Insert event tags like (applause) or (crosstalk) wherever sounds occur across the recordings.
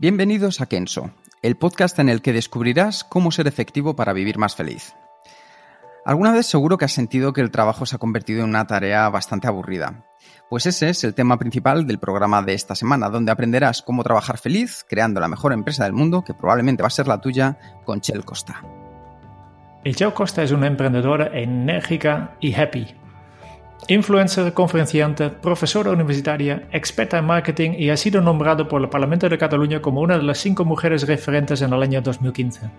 Bienvenidos a Kenso, el podcast en el que descubrirás cómo ser efectivo para vivir más feliz. Alguna vez seguro que has sentido que el trabajo se ha convertido en una tarea bastante aburrida. Pues ese es el tema principal del programa de esta semana, donde aprenderás cómo trabajar feliz creando la mejor empresa del mundo, que probablemente va a ser la tuya, con Chel Costa. Y Chel Costa es una emprendedora enérgica y happy. Influencer, conferenciante, profesora universitaria, experta en marketing y ha sido nombrado por el Parlamento de Cataluña como una de las cinco mujeres referentes en el año 2015.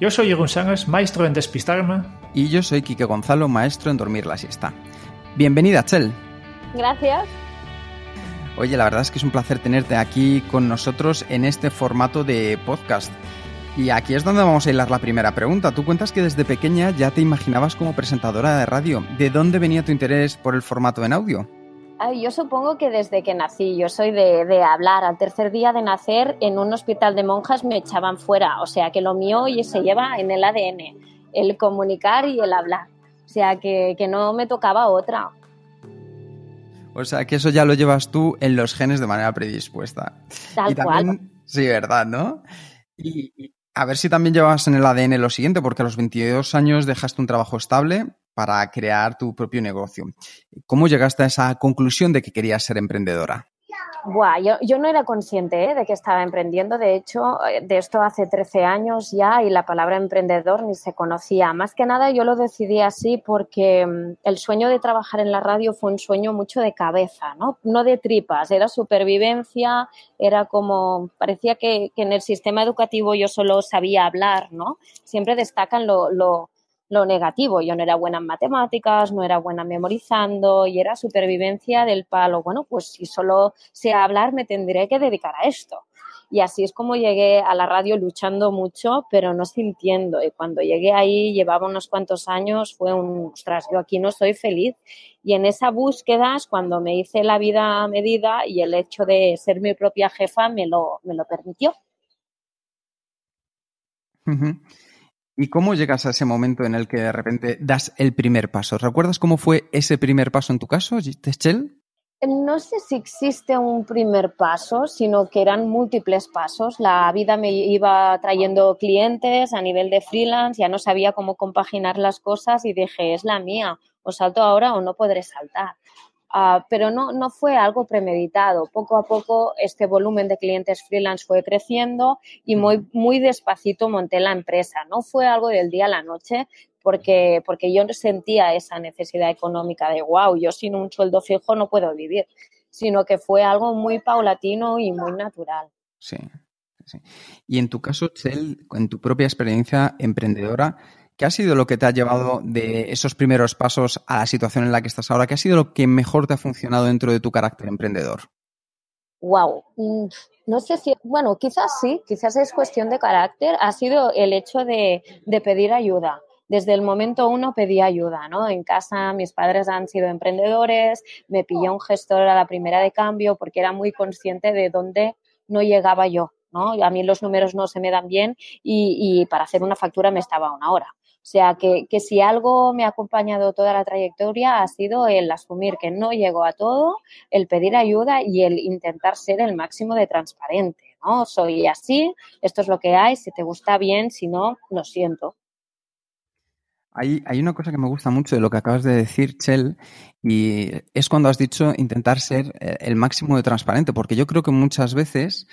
Yo soy Jeroen Sangers, maestro en despistarme. Y yo soy Quique Gonzalo, maestro en dormir la siesta. Bienvenida, Chel. Gracias. Oye, la verdad es que es un placer tenerte aquí con nosotros en este formato de podcast. Y aquí es donde vamos a hilar la primera pregunta. Tú cuentas que desde pequeña ya te imaginabas como presentadora de radio. ¿De dónde venía tu interés por el formato en audio? yo supongo que desde que nací, yo soy de, de, hablar. Al tercer día de nacer, en un hospital de monjas me echaban fuera. O sea que lo mío se lleva en el ADN, el comunicar y el hablar. O sea que, que no me tocaba otra. O sea que eso ya lo llevas tú en los genes de manera predispuesta. Tal cual. Sí, ¿verdad? ¿No? Y, a ver si también llevas en el ADN lo siguiente, porque a los 22 años dejaste un trabajo estable para crear tu propio negocio. ¿Cómo llegaste a esa conclusión de que querías ser emprendedora? Buah, yo, yo, no era consciente ¿eh? de que estaba emprendiendo. De hecho, eh, de esto hace 13 años ya y la palabra emprendedor ni se conocía. Más que nada yo lo decidí así porque mm, el sueño de trabajar en la radio fue un sueño mucho de cabeza, ¿no? No de tripas. Era supervivencia, era como, parecía que, en el sistema educativo yo solo sabía hablar, ¿no? Siempre destacan lo, lo lo negativo. Yo no era buena en matemáticas, no era buena memorizando y era supervivencia del palo. Bueno, pues si solo sé hablar me tendré que dedicar a esto. Y así es como llegué a la radio luchando mucho, pero no sintiendo. Y cuando llegué ahí, llevaba unos cuantos años, fue un, ostras, yo aquí no soy feliz. Y en esa búsqueda cuando me hice la vida medida y el hecho de ser mi propia jefa me lo, me lo permitió. ¿Y cómo llegas a ese momento en el que de repente das el primer paso? ¿Recuerdas cómo fue ese primer paso en tu caso, Techel? No sé si existe un primer paso, sino que eran múltiples pasos. La vida me iba trayendo clientes a nivel de freelance, ya no sabía cómo compaginar las cosas y dije, es la mía, o salto ahora o no podré saltar. Uh, pero no, no fue algo premeditado. Poco a poco este volumen de clientes freelance fue creciendo y muy, muy despacito monté la empresa. No fue algo del día a la noche porque, porque yo sentía esa necesidad económica de, wow, yo sin un sueldo fijo no puedo vivir, sino que fue algo muy paulatino y muy natural. Sí. sí. Y en tu caso, Chel, en tu propia experiencia emprendedora, ¿Qué ha sido lo que te ha llevado de esos primeros pasos a la situación en la que estás ahora? ¿Qué ha sido lo que mejor te ha funcionado dentro de tu carácter emprendedor? Wow, mm, no sé si, bueno, quizás sí, quizás es cuestión de carácter. Ha sido el hecho de, pedir ayuda desde el momento uno pedí ayuda, ¿no? En casa mis padres han sido emprendedores, me pilló un gestor a la primera de cambio porque era muy consciente de dónde no llegaba yo, ¿no? A mí los números no se me dan bien y, y para hacer una factura me estaba una hora. O sea, que, que, si algo me ha acompañado toda la trayectoria ha sido el asumir que no llego a todo, el pedir ayuda y el intentar ser el máximo de transparente, ¿no? Soy así, esto es lo que hay, si te gusta bien, si no, lo siento. Hay, hay una cosa que me gusta mucho de lo que acabas de decir, Chel, y es cuando has dicho intentar ser eh, el máximo de transparente, porque yo creo que muchas veces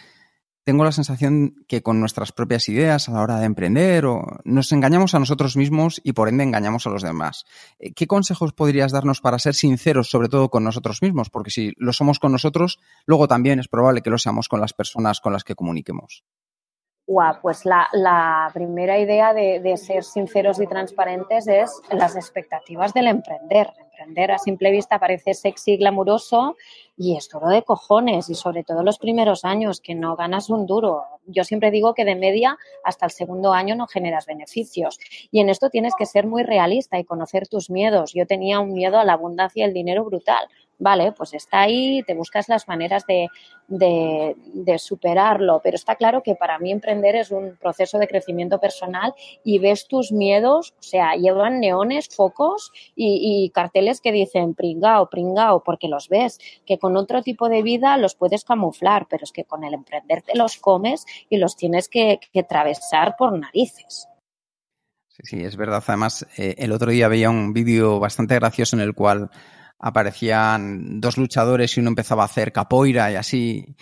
tengo la sensación que con nuestras propias ideas a la hora de emprender o nos engañamos a nosotros mismos y por ende engañamos a los demás. Eh, ¿Qué consejos podrías darnos para ser sinceros, sobre todo con nosotros mismos? Porque si lo somos con nosotros, luego también es probable que lo seamos con las personas con las que comuniquemos. Wow, pues la, primera idea de, de, ser sinceros y transparentes es las expectativas del emprender. Emprender a simple vista parece sexy, glamuroso y es duro de cojones y sobre todo los primeros años que no ganas un duro. Yo siempre digo que de media hasta el segundo año no generas beneficios y en esto tienes que ser muy realista y conocer tus miedos. Yo tenía un miedo a la abundancia y el dinero brutal vale, pues está ahí, te buscas las maneras de, de, superarlo, pero está claro que para mí emprender es un proceso de crecimiento personal y ves tus miedos, o sea, llevan neones, focos y, carteles que dicen pringao, pringao, porque los ves, que con otro tipo de vida los puedes camuflar, pero es que con el emprender te los comes y los tienes que, que atravesar por narices. Sí, sí, es verdad. Además, eh, el otro día veía un vídeo bastante gracioso en el cual aparecían dos luchadores y uno empezaba a hacer capoeira y así.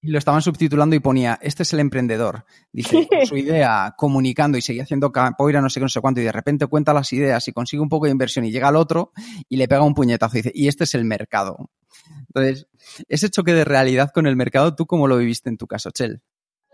Y lo estaban subtitulando y ponía, este es el emprendedor. Dice, (laughs) su idea, comunicando y seguía haciendo capoeira no sé qué, no sé cuánto, y de repente cuenta las ideas y consigue un poco de inversión y llega al otro y le pega un puñetazo y dice, y este es el mercado. Entonces, ese choque de realidad con el mercado, ¿tú cómo lo viviste en tu caso, Chel?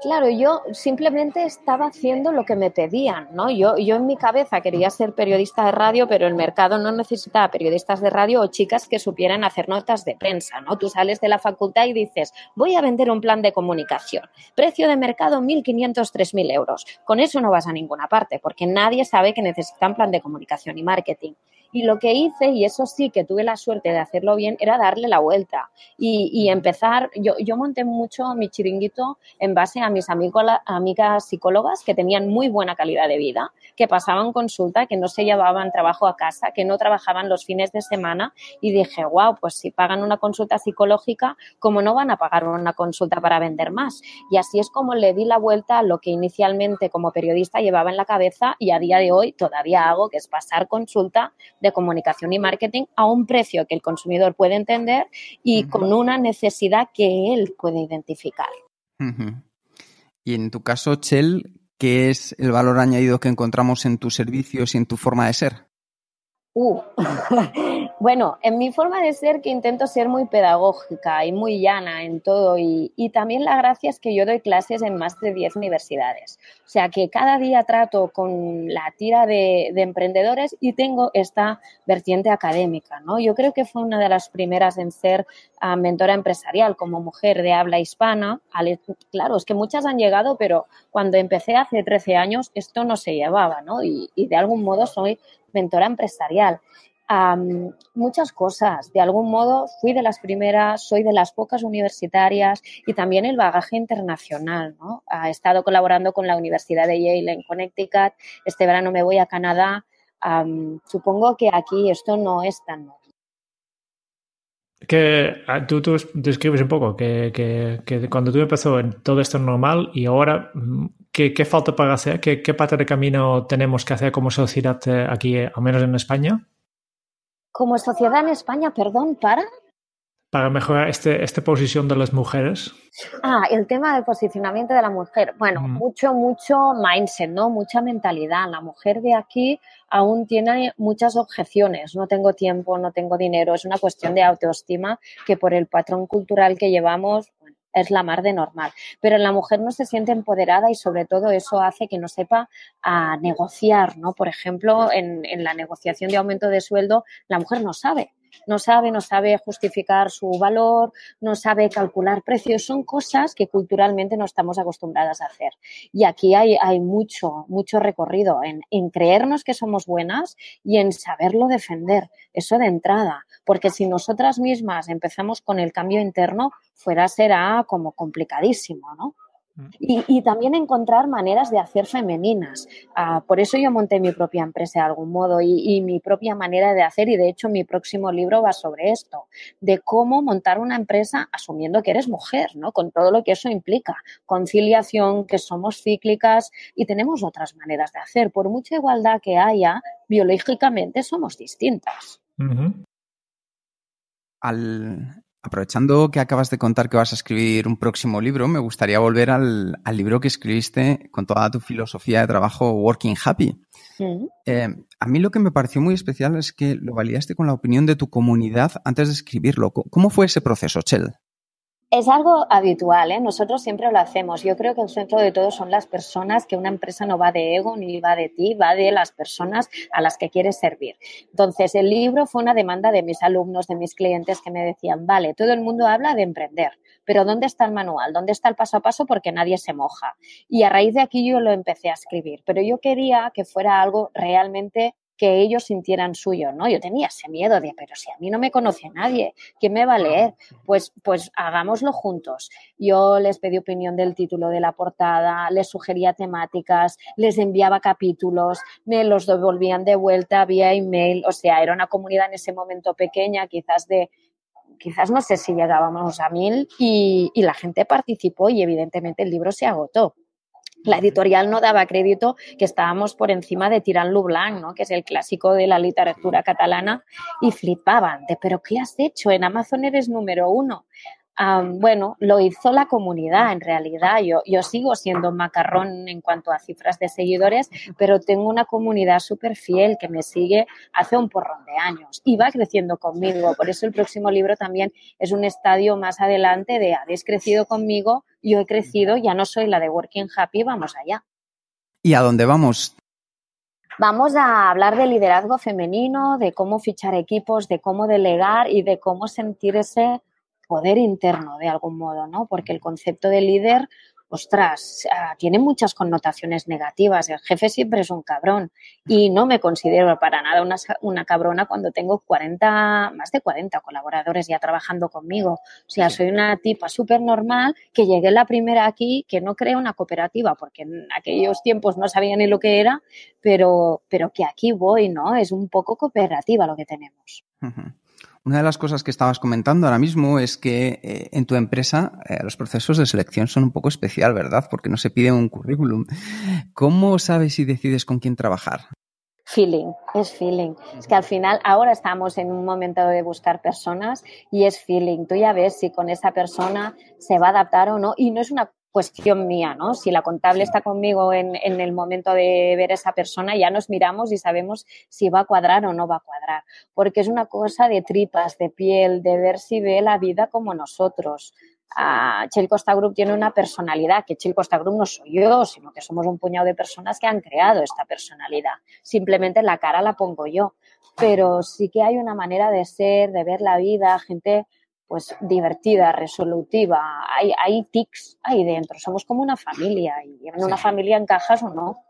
Claro, yo simplemente estaba haciendo lo que me pedían, ¿no? Yo, yo en mi cabeza quería ser periodista de radio, pero el mercado no necesitaba periodistas de radio o chicas que supieran hacer notas de prensa, ¿no? Tú sales de la facultad y dices, voy a vender un plan de comunicación. Precio de mercado 1.500, 3.000 euros. Con eso no vas a ninguna parte, porque nadie sabe que necesitan plan de comunicación y marketing. Y lo que hice, y eso sí que tuve la suerte de hacerlo bien, era darle la vuelta y, empezar. Yo, yo, monté mucho mi chiringuito en base a mis amigas psicólogas que tenían muy buena calidad de vida, que pasaban consulta, que no se llevaban trabajo a casa, que no trabajaban los fines de semana. Y dije, wow, pues si pagan una consulta psicológica, ¿cómo no van a pagar una consulta para vender más? Y así es como le di la vuelta a lo que inicialmente como periodista llevaba en la cabeza y a día de hoy todavía hago, que es pasar consulta de comunicación y marketing a un precio que el consumidor puede entender y con una necesidad que él puede identificar. Y en tu caso, Chel, ¿qué es el valor añadido que encontramos en tus servicios y en tu forma de ser? Uh. (laughs) bueno, en mi forma de ser que intento ser muy pedagógica y muy llana en todo y, también la gracia es que yo doy clases en más de 10 universidades. O sea que cada día trato con la tira de, emprendedores y tengo esta vertiente académica. ¿no? Yo creo que fue una de las primeras en ser ah, mentora empresarial como mujer de habla hispana. Claro, es que muchas han llegado, pero cuando empecé hace 13 años esto no se llevaba ¿no? y, y de algún modo soy mentora empresarial. Muchas cosas. De algún modo fui de las primeras, soy de las pocas universitarias y también el bagaje internacional. ¿no? He estado colaborando con la Universidad de Yale en Connecticut. Este verano me voy a Canadá. supongo que aquí esto no es tan que ah, tú, tú, describes un poco que, que, cuando tú empezó todo esto normal y ahora mm, ¿qué, qué falta para hacer? ¿Qué, ¿Qué, parte de camino tenemos que hacer como sociedad eh, aquí, al menos en España? Como sociedad en España, perdón, para para mejorar este, esta posición de las mujeres? Ah, el tema del posicionamiento de la mujer. Bueno, mucho, mucho mindset, ¿no? Mucha mentalidad. La mujer de aquí aún tiene muchas objeciones. No tengo tiempo, no tengo dinero. Es una cuestión de autoestima que por el patrón cultural que llevamos es la mar de normal. Pero la mujer no se siente empoderada y sobre todo eso hace que no sepa a negociar, ¿no? Por ejemplo, en, en la negociación de aumento de sueldo, la mujer no sabe no sabe, no sabe justificar su valor, no sabe calcular precios. Son cosas que culturalmente no estamos acostumbradas a hacer. Y aquí hay, hay mucho, mucho recorrido en, en creernos que somos buenas y en saberlo defender. Eso de entrada. Porque si nosotras mismas empezamos con el cambio interno, fuera será como complicadísimo, ¿no? Mm. Y, también encontrar maneras de hacer femeninas. Ah, por eso yo monté mi propia empresa de algún modo y, mi propia manera de hacer y de hecho mi próximo libro va sobre esto, de cómo montar una empresa asumiendo que eres mujer, ¿no? Con todo lo que eso implica. Conciliación, que somos cíclicas y tenemos otras maneras de hacer. Por mucha igualdad que haya, biológicamente somos distintas. Al, Aprovechando que acabas de contar que vas a escribir un próximo libro, me gustaría volver al, libro que escribiste con toda tu filosofía de trabajo Working Happy. Eh, a mí lo que me pareció muy especial es que lo validaste con la opinión de tu comunidad antes de escribirlo. ¿Cómo fue ese proceso, Chel? Es algo habitual, ¿eh? nosotros siempre lo hacemos. Yo creo que el centro de todo son las personas, que una empresa no va de ego ni va de ti, va de las personas a las que quieres servir. Entonces, el libro fue una demanda de mis alumnos, de mis clientes que me decían, vale, todo el mundo habla de emprender, pero ¿dónde está el manual? ¿Dónde está el paso a paso? Porque nadie se moja. Y a raíz de aquí yo lo empecé a escribir, pero yo quería que fuera algo realmente que ellos sintieran suyo, ¿no? Yo tenía ese miedo de, pero si a mí no me conoce nadie, ¿quién me va a leer? Pues, pues hagámoslo juntos. Yo les pedí opinión del título de la portada, les sugería temáticas, les enviaba capítulos, me los devolvían de vuelta vía email, o sea, era una comunidad en ese momento pequeña, quizás de quizás no sé si llegábamos a mil y, y la gente participó y evidentemente el libro se agotó la editorial no daba crédito que estábamos por encima de Tirant lo Blanc, ¿no? que es el clásico de la literatura catalana, y flipaban de, pero ¿qué has hecho? En Amazon eres número uno bueno, lo hizo la comunidad en realidad. Yo, yo sigo siendo macarrón en cuanto a cifras de seguidores, pero tengo una comunidad súper fiel que me sigue hace un porrón de años y va creciendo conmigo. Por eso el próximo libro también es un estadio más adelante de habéis crecido conmigo, yo he crecido, ya no soy la de Working Happy, vamos allá. ¿Y a dónde vamos? Vamos a hablar de liderazgo femenino, de cómo fichar equipos, de cómo delegar y de cómo sentirse poder interno de algún modo, ¿no? Porque el concepto de líder, ostras, ah, tiene muchas connotaciones negativas. El jefe siempre es un cabrón y no me considero para nada una, una cabrona cuando tengo 40, más de 40 colaboradores ya trabajando conmigo. O sea, soy una tipa súper normal que llegué la primera aquí, que no creo una cooperativa, porque en aquellos tiempos no sabía ni lo que era, pero, pero que aquí voy, ¿no? Es un poco cooperativa lo que tenemos. Una de las cosas que estabas comentando ahora mismo es que eh, en tu empresa eh, los procesos de selección son un poco especial, ¿verdad? Porque no se pide un currículum. ¿Cómo sabes si decides con quién trabajar? Feeling, es feeling. Es que al final ahora estamos en un momento de buscar personas y es feeling. Tú ya ves si con esa persona se va a adaptar o no y no es una cuestión mía, ¿no? Si la contable está conmigo en, en, el momento de ver a esa persona, ya nos miramos y sabemos si va a cuadrar o no va a cuadrar, porque es una cosa de tripas, de piel, de ver si ve la vida como nosotros. Uh, Chil Costa Group tiene una personalidad, que Chil Costa Group no soy yo, sino que somos un puñado de personas que han creado esta personalidad. Simplemente la cara la pongo yo, pero sí que hay una manera de ser, de ver la vida, gente pues divertida, resolutiva, hay, hay tics ahí dentro, somos como una familia y en una familia encajas o no.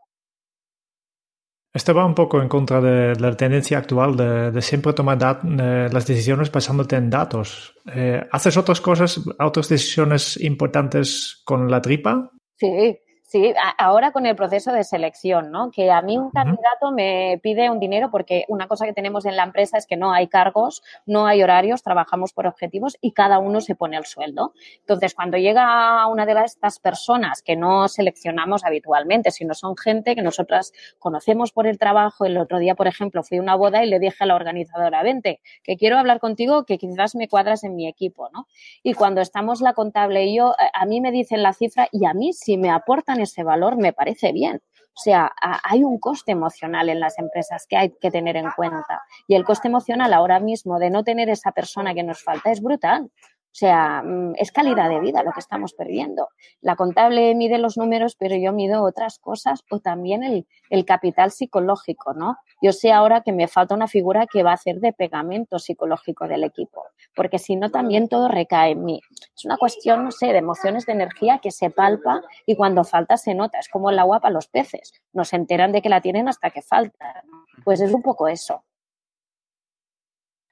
Esto va un poco en contra de la tendencia actual de, siempre tomar eh, las decisiones basándote en datos. Eh, ¿Haces otras cosas, otras decisiones importantes con la tripa? Sí, Sí, ahora con el proceso de selección, ¿no? Que a mí un candidato me pide un dinero porque una cosa que tenemos en la empresa es que no hay cargos, no hay horarios, trabajamos por objetivos y cada uno se pone el sueldo. Entonces, cuando llega una de estas personas que no seleccionamos habitualmente, sino son gente que nosotras conocemos por el trabajo, el otro día, por ejemplo, fui a una boda y le dije a la organizadora, vente, que quiero hablar contigo, que quizás me cuadras en mi equipo, ¿no? Y cuando estamos la contable y yo, a mí me dicen la cifra y a mí si me aportan ese valor me parece bien. O sea, hay un coste emocional en las empresas que hay que tener en cuenta. Y el coste emocional ahora mismo de no tener esa persona que nos falta es brutal. O sea, mm, es calidad de vida lo que estamos perdiendo. La contable mide los números, pero yo mido otras cosas o también el, el, capital psicológico, ¿no? Yo sé ahora que me falta una figura que va a hacer de pegamento psicológico del equipo, porque si no también todo recae en mí. Es una cuestión, no sé, de emociones, de energía que se palpa y cuando falta se nota. Es como el agua para los peces. No se enteran de que la tienen hasta que falta. Pues es un poco eso.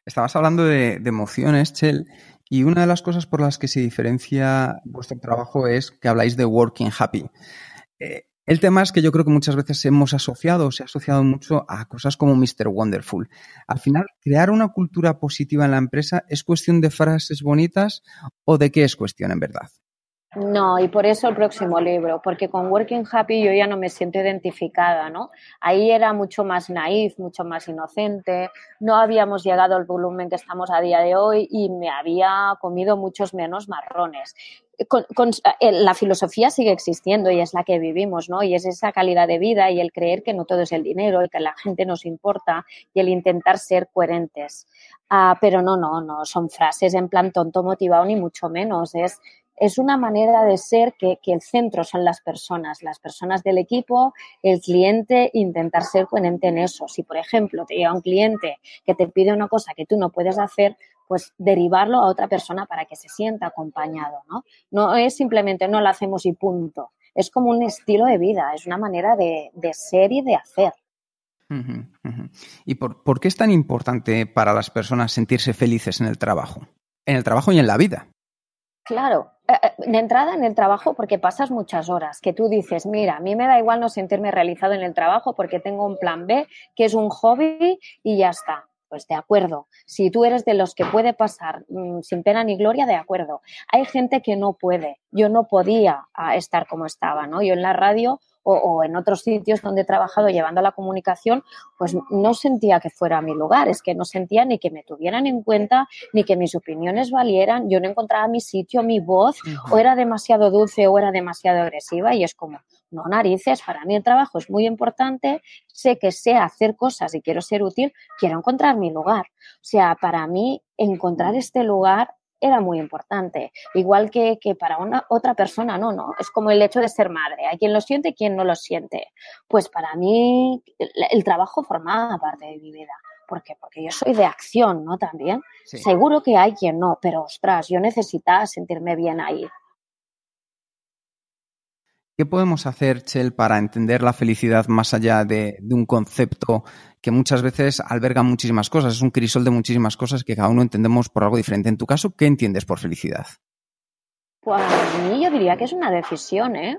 Estabas hablando de, emociones, Chel, y una de las cosas por las que se diferencia vuestro trabajo es que habláis de working happy. Eh, el tema es que yo creo que muchas veces hemos asociado, se ha asociado mucho a cosas como Mr. Wonderful. Al final, crear una cultura positiva en la empresa es cuestión de frases bonitas o de qué es cuestión en verdad. No, y por eso el próximo libro, porque con Working Happy yo ya no me siento identificada, ¿no? Ahí era mucho más naif, mucho más inocente, no habíamos llegado al volumen que estamos a día de hoy y me había comido muchos menos marrones. Eh, la filosofía sigue existiendo y es la que vivimos, ¿no? Y es esa calidad de vida y el creer que no todo es el dinero y que la gente nos importa y el intentar ser coherentes. Ah, pero no, no, no son frases en plan tonto motivado ni mucho menos. Es es una manera de ser que, el centro son las personas, las personas del equipo, el cliente, intentar ser coherente en eso. Si, por ejemplo, te llega un cliente que te pide una cosa que tú no puedes hacer, pues derivarlo a otra persona para que se sienta acompañado, ¿no? No es simplemente no lo hacemos y punto. Es como un estilo de vida, es una manera de, ser y de hacer. ¿Y por qué es tan importante para las personas sentirse felices en el trabajo? En el trabajo y en la vida. Claro, eh, eh, de entrada en el trabajo porque pasas muchas horas, que tú dices, mira, a mí me da igual no sentirme realizado en el trabajo porque tengo un plan B, que es un hobby y ya está. Pues de acuerdo. Si tú eres de los que puede pasar mm, sin pena ni gloria, de acuerdo. Hay gente que no puede. Yo no podía ah, estar como estaba, ¿no? Yo en la radio o, en otros sitios donde he trabajado llevando la comunicación, pues no sentía que fuera mi lugar, es que no sentía ni que me tuvieran en cuenta, ni que mis opiniones valieran, yo no encontraba mi sitio, mi voz, o era demasiado dulce o era demasiado agresiva. Y es como, no narices, para mí el trabajo es muy importante, sé que sé hacer cosas y quiero ser útil, quiero encontrar mi lugar. O sea, para mí encontrar este lugar era muy importante. Igual que, para una otra persona, no, no. Es como el hecho de ser madre. Hay quien lo siente y quien no lo siente. Pues para mí el, trabajo formaba parte de mi vida. ¿Por qué? Porque yo soy de acción, ¿no? También. Seguro que hay quien no, pero ostras, yo necesitaba sentirme bien ahí. ¿Qué podemos hacer, Chel, para entender la felicidad más allá de, un concepto que muchas veces alberga muchísimas cosas? Es un crisol de muchísimas cosas que cada uno entendemos por algo diferente. En tu caso, ¿qué entiendes por felicidad? Pues a mí yo diría que es una decisión, ¿eh?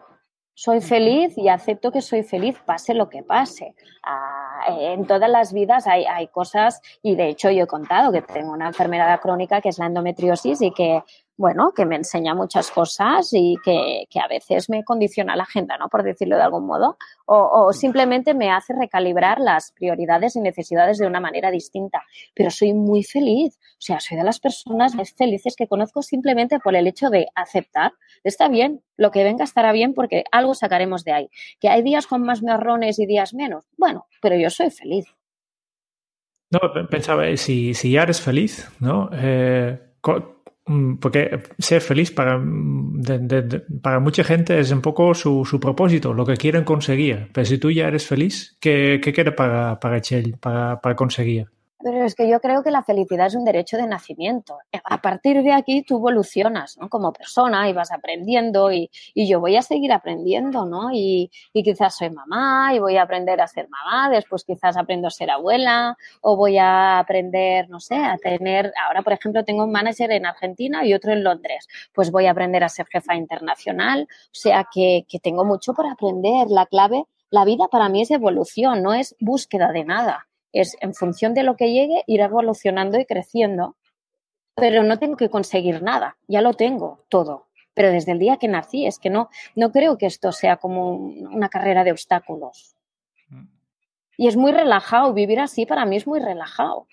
Soy feliz y acepto que soy feliz, pase lo que pase. Ah, en todas las vidas hay, hay, cosas, y de hecho yo he contado que tengo una enfermedad crónica que es la endometriosis y que bueno, que me enseña muchas cosas y que, a veces me condiciona la agenda, ¿no? Por decirlo de algún modo, o, simplemente me hace recalibrar las prioridades y necesidades de una manera distinta. Pero soy muy feliz, o sea, soy de las personas más felices que conozco simplemente por el hecho de aceptar, está bien, lo que venga estará bien porque algo sacaremos de ahí. Que hay días con más marrones y días menos, bueno, pero yo soy feliz. No, pensaba, si, si ya eres feliz, ¿no? Eh, Mm, porque ser feliz para, mm, para mucha gente es un poco su, su, propósito, lo que quieren conseguir. Pero si tú ya eres feliz, ¿qué, qué quieres para, para, para, para conseguir? Pero es que yo creo que la felicidad es un derecho de nacimiento. A partir de aquí tú evolucionas ¿no? como persona y vas aprendiendo y, y yo voy a seguir aprendiendo, ¿no? Y, y, quizás soy mamá y voy a aprender a ser mamá, después quizás aprendo a ser abuela o voy a aprender, no sé, a tener, ahora por ejemplo tengo un manager en Argentina y otro en Londres, pues voy a aprender a ser jefa internacional, o sea que, que tengo mucho por aprender. La clave, la vida para mí es evolución, no es búsqueda de nada es en función de lo que llegue ir evolucionando y creciendo, pero no tengo que conseguir nada, ya lo tengo todo. Pero desde el día que nací es que no, no creo que esto sea como una carrera de obstáculos. Mm. Y es muy relajado, vivir así para mí es muy relajado,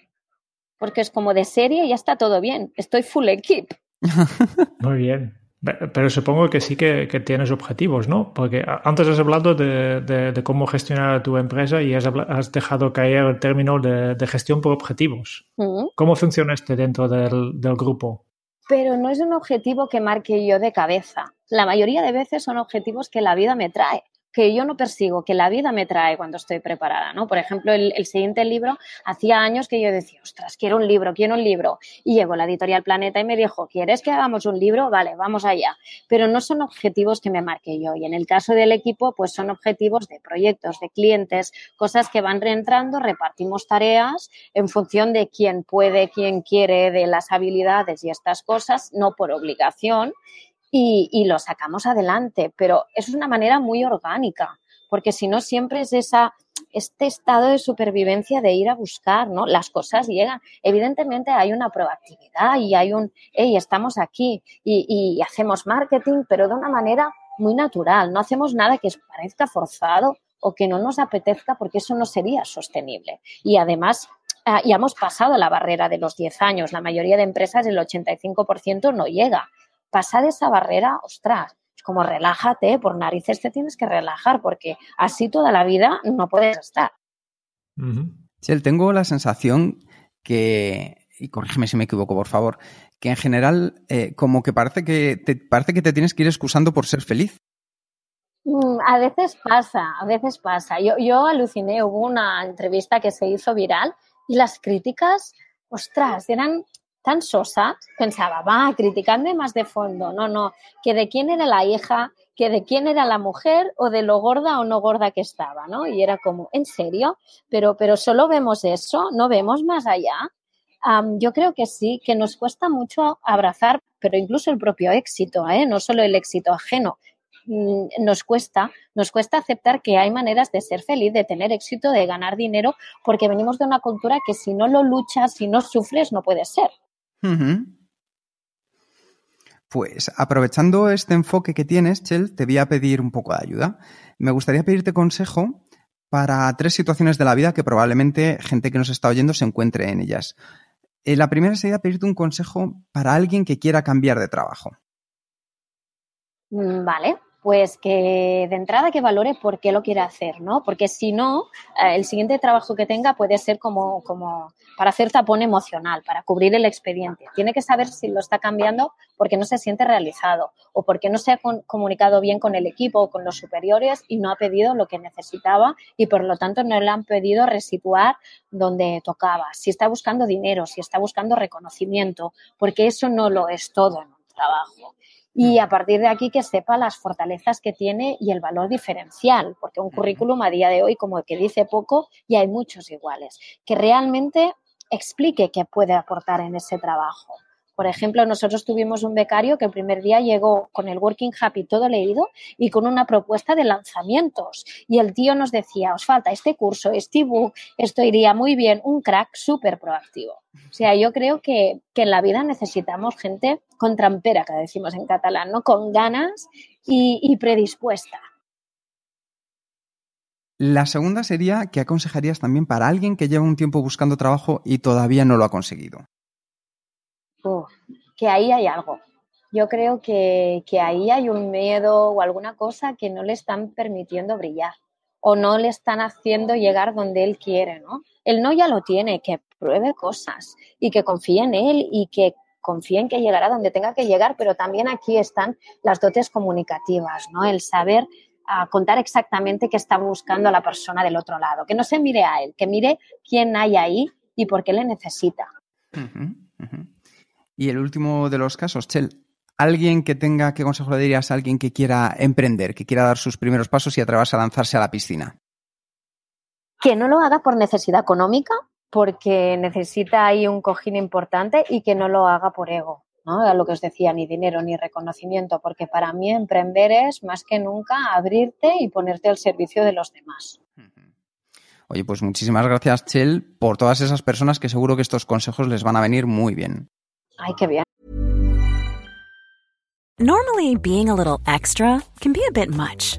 porque es como de serie y ya está todo bien, estoy full equip. (laughs) Muy bien. Pero supongo que sí que, tienes objetivos, ¿no? Porque antes has hablado de, cómo gestionar tu empresa y has, dejado caer el término de, gestión por objetivos. ¿Cómo funciona este dentro del, del grupo? Pero no es un objetivo que marque yo de cabeza. La mayoría de veces son objetivos que la vida me trae que yo no persigo, que la vida me trae cuando estoy preparada, ¿no? Por ejemplo, el, siguiente libro, hacía años que yo decía, ostras, quiero un libro, quiero un libro. Y llegó la editorial Planeta y me dijo, ¿quieres que hagamos un libro? Vale, vamos allá. Pero no son objetivos que me marque yo. Y en el caso del equipo, pues son objetivos de proyectos, de clientes, cosas que van reentrando, repartimos tareas en función de quién puede, quién quiere, de las habilidades y estas cosas, no por obligación y, lo sacamos adelante, pero es una manera muy orgánica, porque si no siempre es esa este estado de supervivencia de ir a buscar, ¿no? Las cosas llegan. Evidentemente hay una proactividad y hay un, hey, estamos aquí y, y hacemos marketing, pero de una manera muy natural. No hacemos nada que parezca forzado o que no nos apetezca porque eso no sería sostenible. Y además, ah, ya hemos pasado la barrera de los 10 años. La mayoría de empresas, el 85% no llega. Pasar esa barrera, ostras, es como relájate, por narices te tienes que relajar porque así toda la vida no puedes estar. Sí, tengo la sensación que, y corrígeme si me equivoco, por favor, que en general eh, como que parece que te parece que te tienes que ir excusando por ser feliz. Mm, a veces pasa, a veces pasa. Yo, yo aluciné, hubo una entrevista que se hizo viral y las críticas, ostras, eran tan sosas. Pensaba, va, criticando más de fondo. No, no, que de quién era la hija, que de quién era la mujer o de lo gorda o no gorda que estaba, ¿no? Y era como, ¿en serio? Pero, pero solo vemos eso, no vemos más allá. yo creo que sí, que nos cuesta mucho abrazar, pero incluso el propio éxito, ¿eh? no solo el éxito ajeno, Mm, nos cuesta, nos cuesta aceptar que hay maneras de ser feliz, de tener éxito, de ganar dinero, porque venimos de una cultura que si no lo luchas, si no sufres, no puede ser. Pues aprovechando este enfoque que tienes, Chel, te voy a pedir un poco de ayuda. Me gustaría pedirte consejo para tres situaciones de la vida que probablemente gente que nos está oyendo se encuentre en ellas. Eh, la primera sería pedirte un consejo para alguien que quiera cambiar de trabajo. Mm, vale, pues que de entrada que valore por qué lo quiere hacer, ¿no? Porque si no, eh, el siguiente trabajo que tenga puede ser como, como para hacer tapón emocional, para cubrir el expediente. Tiene que saber si lo está cambiando porque no se siente realizado o porque no se ha comunicado bien con el equipo o con los superiores y no ha pedido lo que necesitaba y por lo tanto no le han pedido resituar donde tocaba. Si está buscando dinero, si está buscando reconocimiento, porque eso no lo es todo en un trabajo y a partir de aquí que sepa las fortalezas que tiene y el valor diferencial, porque un currículum a día de hoy como que dice poco y hay muchos iguales, que realmente explique qué puede aportar en ese trabajo. Por ejemplo, nosotros tuvimos un becario que el primer día llegó con el Working Happy todo leído y con una propuesta de lanzamientos. Y el tío nos decía, os falta este curso, este ebook, esto iría muy bien, un crack súper proactivo. O sea, yo creo que, en la vida necesitamos gente con trampera, que decimos en catalán, ¿no? Con ganas y, y predispuesta. La segunda sería, ¿qué aconsejarías también para alguien que lleva un tiempo buscando trabajo y todavía no lo ha conseguido? que ahí hay algo. Yo creo que, ahí hay un miedo o alguna cosa que no le están permitiendo brillar o no le están haciendo llegar donde él quiere, ¿no? Él no ya lo tiene, que pruebe cosas y que confíe en él y que confíe en que llegará donde tenga que llegar, pero también aquí están las dotes comunicativas, ¿no? El saber ah, contar exactamente qué está buscando la persona del otro lado, que no se mire a él, que mire quién hay ahí y por qué le necesita. Y el último de los casos, Chel, alguien que tenga, ¿qué consejo le dirías a alguien que quiera emprender, que quiera dar sus primeros pasos y atreverse a lanzarse a la piscina? Que no lo haga por necesidad económica, porque necesita ahí un cojín importante y que no lo haga por ego. ¿no? A lo que os decía, ni dinero ni reconocimiento, porque para mí emprender es más que nunca abrirte y ponerte al servicio de los demás. Oye, pues muchísimas gracias, Chel, por todas esas personas que seguro que estos consejos les van a venir muy bien. Ay, qué bien. Normally, being a little extra can be a bit much,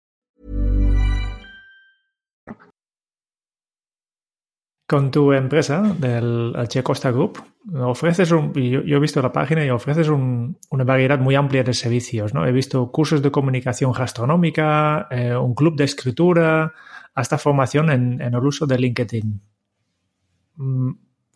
con tu empresa, del Che Costa Group, ofreces un, yo, he visto la página y ofreces una variedad muy amplia de servicios, ¿no? He visto cursos de comunicación gastronómica, eh, un club de escritura, hasta formación en, el uso de LinkedIn. Mm,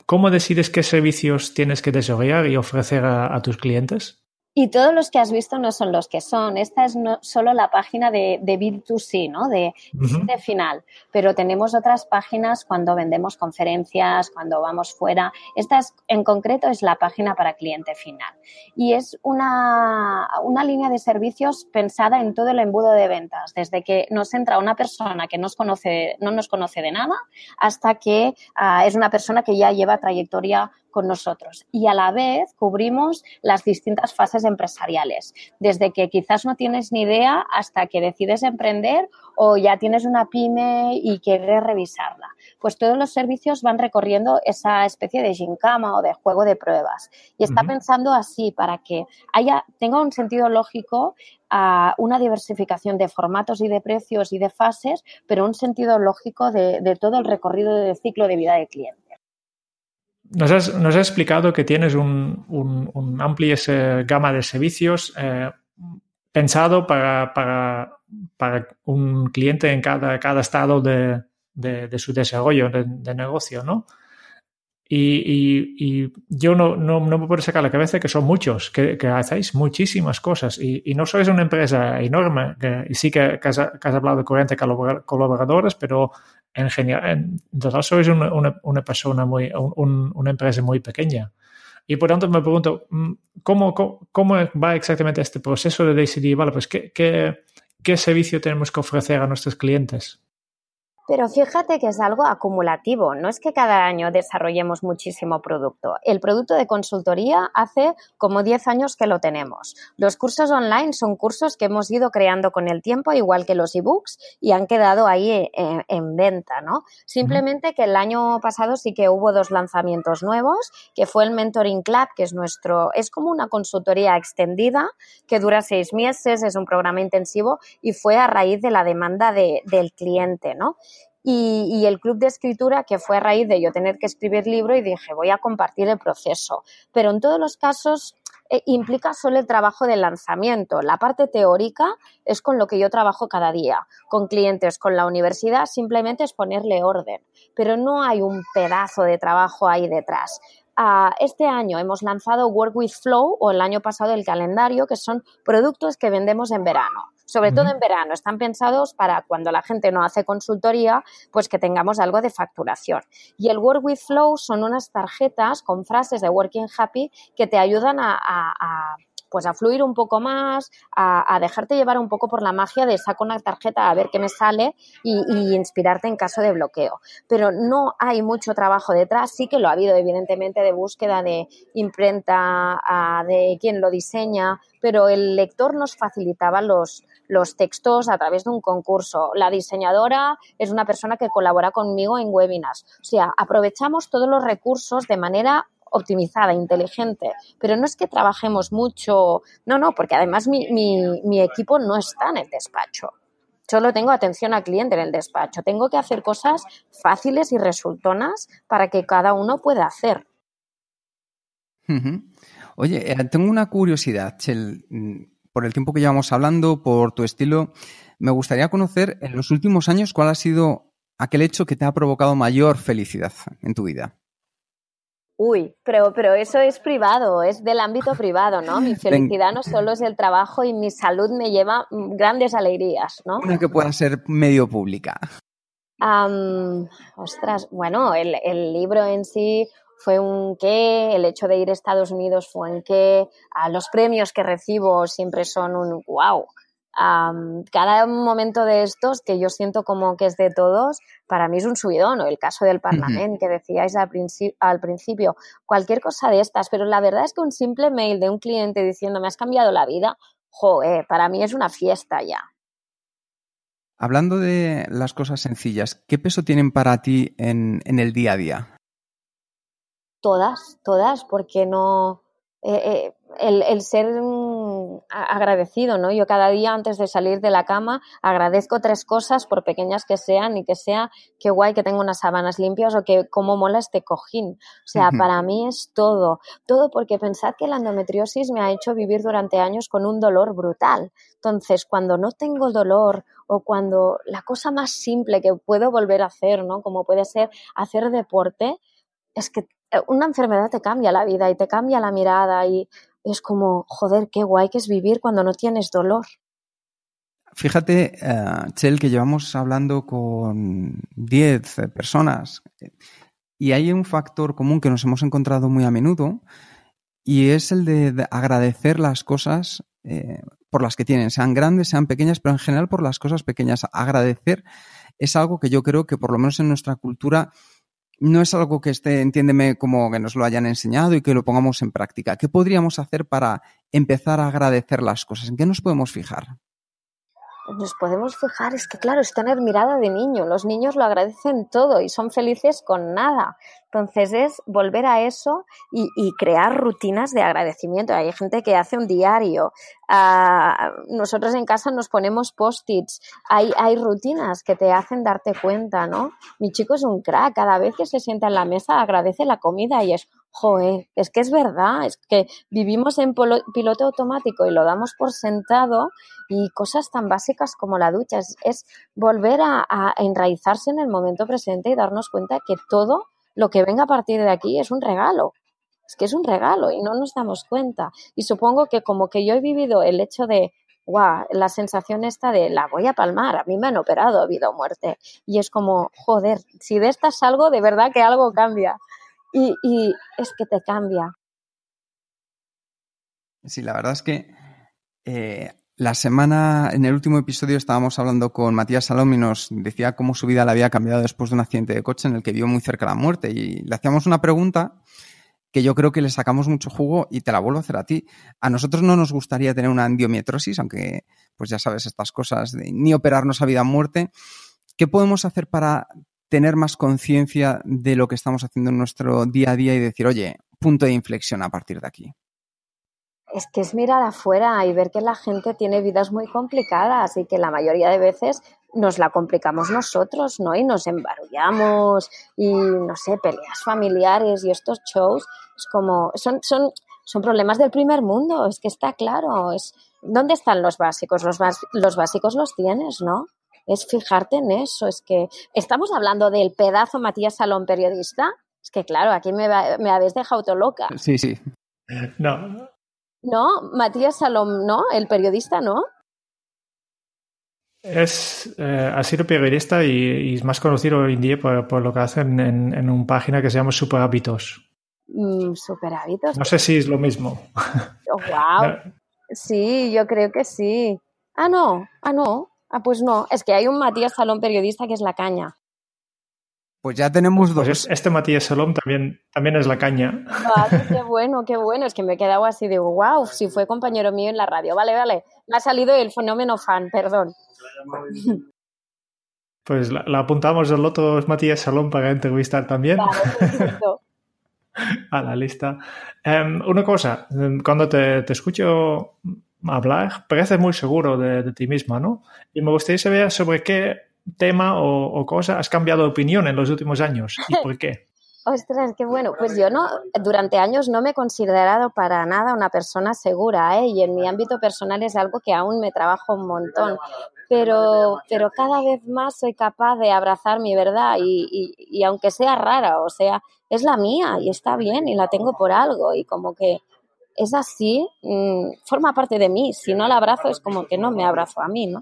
¿Cómo decides qué servicios tienes que desarrollar y ofrecer a tus clientes? Y todos los que has visto no son los que son. Esta es no, solo la página de, de B2C, ¿no? De, de, final. Pero tenemos otras páginas cuando vendemos conferencias, cuando vamos fuera. Esta en concreto es la página para cliente final. Y es una, una línea de servicios pensada en todo el embudo de ventas, desde que nos entra una persona que nos conoce, no nos conoce de nada hasta que uh, es una persona que ya lleva trayectoria con nosotros y a la vez cubrimos las distintas fases empresariales, desde que quizás no tienes ni idea hasta que decides emprender o ya tienes una pyme y quieres revisarla. Pues todos los servicios van recorriendo esa especie de gincama o de juego de pruebas. Y está pensando así para que haya, tenga un sentido lógico a una diversificación de formatos y de precios y de fases, pero un sentido lógico de, de todo el recorrido del ciclo de vida del cliente. Nos has, explicado que tienes un, un, amplia gama de servicios eh, pensado para, un cliente en cada, estado de, su desarrollo de, negocio, ¿no? Y, yo no, me puedo sacar la cabeza que son muchos, que, que hacéis muchísimas cosas y, no sois una empresa enorme, y sí que, que, has, que has hablado de 40 colaboradores, pero en general, en total sois una, una, una persona muy, un, una empresa muy pequeña. Y por tanto me pregunto, mm, ¿cómo, cómo, cómo va exactamente este proceso de decidir, vale, pues qué, qué, qué servicio tenemos que ofrecer a nuestros clientes? Pero fíjate que es algo acumulativo, no es que cada año desarrollemos muchísimo producto. El producto de consultoría hace como 10 años que lo tenemos. Los cursos online son cursos que hemos ido creando con el tiempo, igual que los ebooks, y han quedado ahí en, venta, ¿no? Simplemente que el año pasado sí que hubo dos lanzamientos nuevos, que fue el Mentoring Club, que es nuestro, es como una consultoría extendida que dura seis meses, es un programa intensivo y fue a raíz de la demanda de, del cliente, ¿no? Y, el club de escritura que fue a raíz de yo tener que escribir libro y dije voy a compartir el proceso. Pero en todos los casos eh, implica solo el trabajo de lanzamiento. La parte teórica es con lo que yo trabajo cada día. Con clientes, con la universidad, simplemente es ponerle orden. Pero no hay un pedazo de trabajo ahí detrás. Ah, este año hemos lanzado Work with Flow o el año pasado el calendario, que son productos que vendemos en verano sobre todo en verano. Están pensados para cuando la gente no hace consultoría, pues que tengamos algo de facturación. Y el Work with Flow son unas tarjetas con frases de Working Happy que te ayudan a, pues a fluir un poco más, a, dejarte llevar un poco por la magia de saco una tarjeta a ver qué me sale y, inspirarte en caso de bloqueo. Pero no hay mucho trabajo detrás, sí que lo ha habido evidentemente de búsqueda de imprenta, de quién lo diseña, pero el lector nos facilitaba los, los textos a través de un concurso. La diseñadora es una persona que colabora conmigo en webinars. O sea, aprovechamos todos los recursos de manera optimizada, inteligente, pero no es que trabajemos mucho, no, no, porque además mi, mi, equipo no está en el despacho. Solo tengo atención al cliente en el despacho. Tengo que hacer cosas fáciles y resultonas para que cada uno pueda hacer. Oye, eh, tengo una curiosidad, Chel por el tiempo que llevamos hablando, por tu estilo, me gustaría conocer en los últimos años cuál ha sido aquel hecho que te ha provocado mayor felicidad en tu vida. Uy, pero, pero eso es privado, es del ámbito (laughs) privado, ¿no? Mi felicidad no solo es el trabajo y mi salud me lleva grandes alegrías, ¿no? Una que pueda ser medio pública. ostras, bueno, el, el, libro en sí fue un qué, el hecho de ir a Estados Unidos fue un qué, a los premios que recibo siempre son un wow. cada momento de estos que yo siento como que es de todos, para mí es un subidón, o el caso del Parlamento que decíais al, al, principio, cualquier cosa de estas, pero la verdad es que un simple mail de un cliente diciendo me has cambiado la vida, joder, para mí es una fiesta ya. Hablando de las cosas sencillas, ¿qué peso tienen para ti en, en el día a día? Todas, todas, porque no... Eh, eh, el, ser agradecido, ¿no? Yo cada día antes de salir de la cama agradezco tres cosas, por pequeñas que sean, y que sea qué guay que tengo unas sábanas limpias o que cómo mola este cojín. O sea, para mí es todo, todo porque pensad que la endometriosis me ha hecho vivir durante años con un dolor brutal. Entonces, cuando no tengo dolor o cuando la cosa más simple que puedo volver a hacer, ¿no? Como puede ser hacer deporte, es que una enfermedad te cambia la vida y te cambia la mirada y es como, joder, qué guay que es vivir cuando no tienes dolor. Fíjate, uh, Chel, que llevamos hablando con 10 personas y hay un factor común que nos hemos encontrado muy a menudo y es el de, agradecer las cosas eh, por las que tienen, sean grandes, sean pequeñas, pero en general por las cosas pequeñas. Agradecer es algo que yo creo que por lo menos en nuestra cultura no es algo que esté, entiéndeme, como que nos lo hayan enseñado y que lo pongamos en práctica. ¿Qué podríamos hacer para empezar a agradecer las cosas? ¿En qué nos podemos fijar? Nos podemos fijar, es que claro, es tener mirada de niño. Los niños lo agradecen todo y son felices con nada. Entonces es volver a eso y, crear rutinas de agradecimiento. Hay gente que hace un diario. Ah, nosotros en casa nos ponemos post-its. Hay, hay rutinas que te hacen darte cuenta, ¿no? Mi chico es un crack. Cada vez que se sienta en la mesa agradece la comida y es, joe, es que es verdad, es que vivimos en piloto automático y lo damos por sentado y cosas tan básicas como la ducha es, volver a, enraizarse en el momento presente y darnos cuenta que todo lo que venga a partir de aquí es un regalo. Es que es un regalo y no nos damos cuenta. Y supongo que como que yo he vivido el hecho de, guau, la sensación esta de la voy a palmar, a mí me han operado, vida o muerte. Y es como, joder, si de esta salgo, de verdad que algo cambia y, es que te cambia. Sí, la verdad es que eh, la semana, en el último episodio estábamos hablando con Matías Salom y nos decía cómo su vida le había cambiado después de un accidente de coche en el que vio muy cerca la muerte y le hacíamos una pregunta que yo creo que le sacamos mucho jugo y te la vuelvo a hacer a ti. A nosotros no nos gustaría tener una endiometrosis, aunque pues ya sabes estas cosas ni operarnos a vida muerte. ¿Qué podemos hacer para tener más conciencia de lo que estamos haciendo en nuestro día a día y decir, oye, punto de inflexión a partir de aquí? Es que es mirar afuera y ver que la gente tiene vidas muy complicadas y que la mayoría de veces nos la complicamos nosotros, ¿no? Y nos embarullamos y, no sé, peleas familiares y estos shows, es como, son, son, son problemas del primer mundo, es que está claro, es, ¿dónde están los básicos? Los, los básicos los tienes, ¿no? Es fijarte en eso. Es que estamos hablando del pedazo Matías Salón periodista. Es que claro, aquí me, me habéis dejado todo loca. Sí, sí. No. No, Matías Salom, ¿no? El periodista, ¿no? Es, eh, ha sido periodista y, es más conocido hoy en día por, lo que hacen en, en una página que se llama Super Hábitos. Mm, super Hábitos. No sé si es lo mismo. Oh, wow. (laughs) Sí, yo creo que sí. Ah, no. Ah, no. Ah, pues no, es que hay un Matías Salón periodista que es la caña. Pues ya tenemos pues dos. este Matías Salón también, también es la caña. qué (laughs) bueno, qué bueno. Es que me he quedado así de wow, si fue compañero mío en la radio. Vale, vale. Me ha salido el fenómeno fan, perdón. Pues la, apuntamos del otro Matías Salón para entrevistar también. (laughs) A la lista. Em, una cosa, em, cuando te, te escucho hablar, parece muy seguro de, ti misma, ¿no? Y me gustaría saber sobre qué tema o, cosa has cambiado de opinión en los últimos años y (laughs) por qué. Ostras, qué bueno. Pues yo no, durante años no me he considerado para nada una persona segura, ¿eh? Y en mi ámbito personal es algo que aún me trabajo un montón. Pero, pero cada vez más soy capaz de abrazar mi verdad y, y aunque sea rara, o sea, es la mía y está bien y la tengo por algo y como que es así, mm, forma parte de mí. Si no la abrazo es como que no me abrazo a mí, ¿no?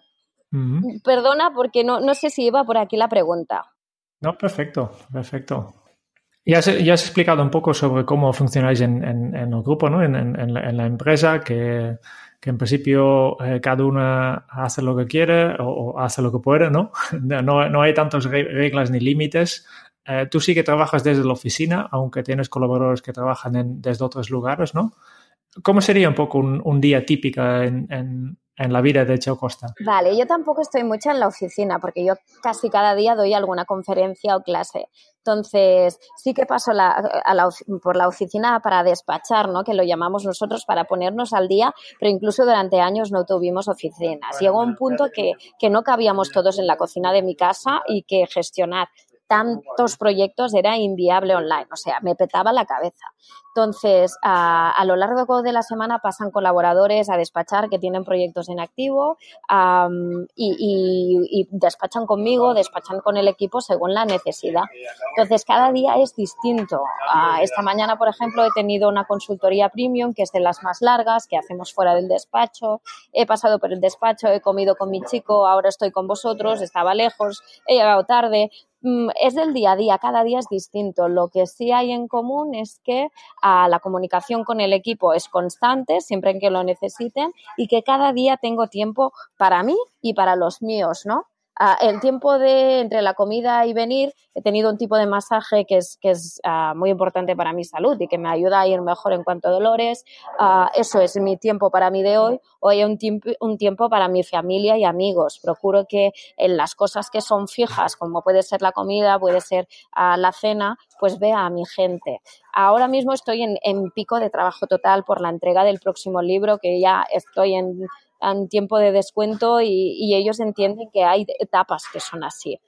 Perdona porque no, no sé si iba por aquí la pregunta. No, perfecto, perfecto. Ya has, ya has explicado un poco sobre cómo funcionáis en, en, el grupo, ¿no? En, en la, empresa, que, que en principio eh, cada uno hace lo que quiere o, hace lo que puede, ¿no? (laughs) No, no hay tantas reglas ni límites. Eh, tú sí que trabajas desde la oficina, aunque tienes colaboradores que trabajan desde otros lugares, ¿no? ¿Cómo sería un poco un, día típico en, en la vida de Cheo Costa? Vale, yo tampoco estoy mucho en la oficina porque yo casi cada día doy alguna conferencia o clase. Entonces, sí que paso por la oficina para despachar, ¿no? Que lo llamamos nosotros para ponernos al día, pero incluso durante años no tuvimos oficinas. Llegó un punto que, que no cabíamos todos en la cocina de mi casa y que gestionar tantos proyectos era inviable online, o sea, me petaba la cabeza. Entonces, a, lo largo de la semana pasan colaboradores a despachar que tienen proyectos en activo y, despachan conmigo, despachan con el equipo según la necesidad. Entonces, cada día es distinto. esta mañana, por ejemplo, he tenido una consultoría premium que es de las más largas, que hacemos fuera del despacho. He pasado por el despacho, he comido con mi chico, ahora estoy con vosotros, estaba lejos, he llegado tarde. Mm, es del día a día, cada día es distinto. Lo que sí hay en común es que ah, la comunicación con el equipo es constante, siempre que lo necesiten, y que cada día tengo tiempo para mí y para los míos, ¿no? Ah, el tiempo de entre la comida y venir, he tenido un tipo de masaje que es, que es ah, muy importante para mi salud y que me ayuda a ir mejor en cuanto a dolores. Ah, eso es mi tiempo para mí de hoy. Hoy hay un tiempo, un tiempo para mi familia y amigos. Procuro que en las cosas que son fijas, como puede ser la comida, puede ser la cena, pues vea a mi gente. Ahora mismo estoy en, en pico de trabajo total por la entrega del próximo libro, que ya estoy en un tiempo de descuento y, ellos entienden que hay etapas que son así.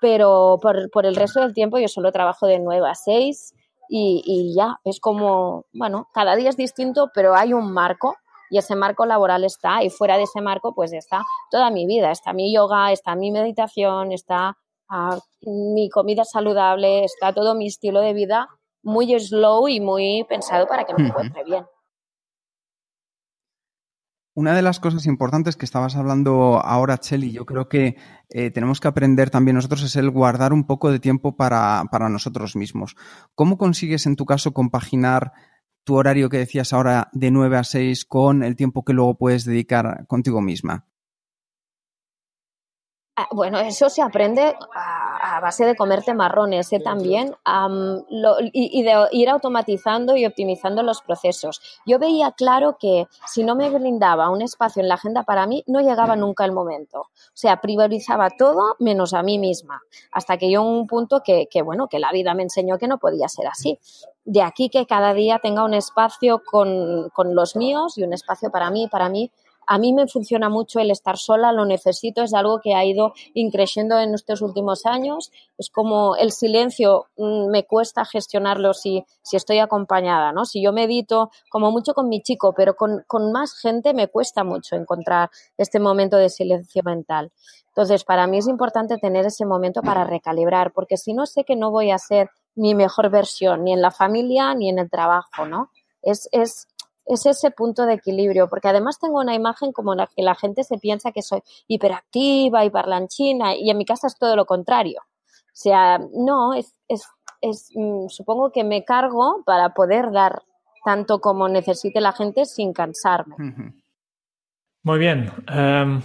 Pero por, el resto del tiempo yo solo trabajo de 9 a 6 y, ya, es como, bueno, cada día es distinto, pero hay un marco y ese marco laboral está y fuera de ese marco pues está toda mi vida, está mi yoga, está mi meditación, está ah, mi comida saludable, está todo mi estilo de vida muy slow y muy pensado para que me encuentre bien. Una de las cosas importantes que estabas hablando ahora, Cheli, yo creo que eh, tenemos que aprender también nosotros es el guardar un poco de tiempo para, para nosotros mismos. ¿Cómo consigues en tu caso compaginar tu horario que decías ahora de 9 a 6 con el tiempo que luego puedes dedicar contigo misma? Ah, bueno, eso se aprende a, base de comerte marrones ¿eh? también y, de ir automatizando y optimizando los procesos. Yo veía claro que si no me brindaba un espacio en la agenda para mí, no llegaba nunca el momento. O sea, priorizaba todo menos a mí misma, hasta que yo un punto que, que, bueno, que la vida me enseñó que no podía ser así. De aquí que cada día tenga un espacio con, con los míos y un espacio para mí, para mí a mí me funciona mucho el estar sola, lo necesito, es algo que ha ido increciendo en estos últimos años. Es como el silencio mm, me cuesta gestionarlo si, si estoy acompañada, ¿no? Si yo medito como mucho con mi chico, pero con, con más gente me cuesta mucho encontrar este momento de silencio mental. Entonces, para mí es importante tener ese momento para recalibrar, porque si no sé que no voy a ser mi mejor versión, ni en la familia ni en el trabajo, ¿no? Es, es es ese punto de equilibrio, porque además tengo una imagen como la que la gente se piensa que soy hiperactiva y parlanchina, y en mi casa es todo lo contrario. O sea, no, es, es, es mm, supongo que me cargo para poder dar tanto como necesite la gente sin cansarme. Muy bien. Em,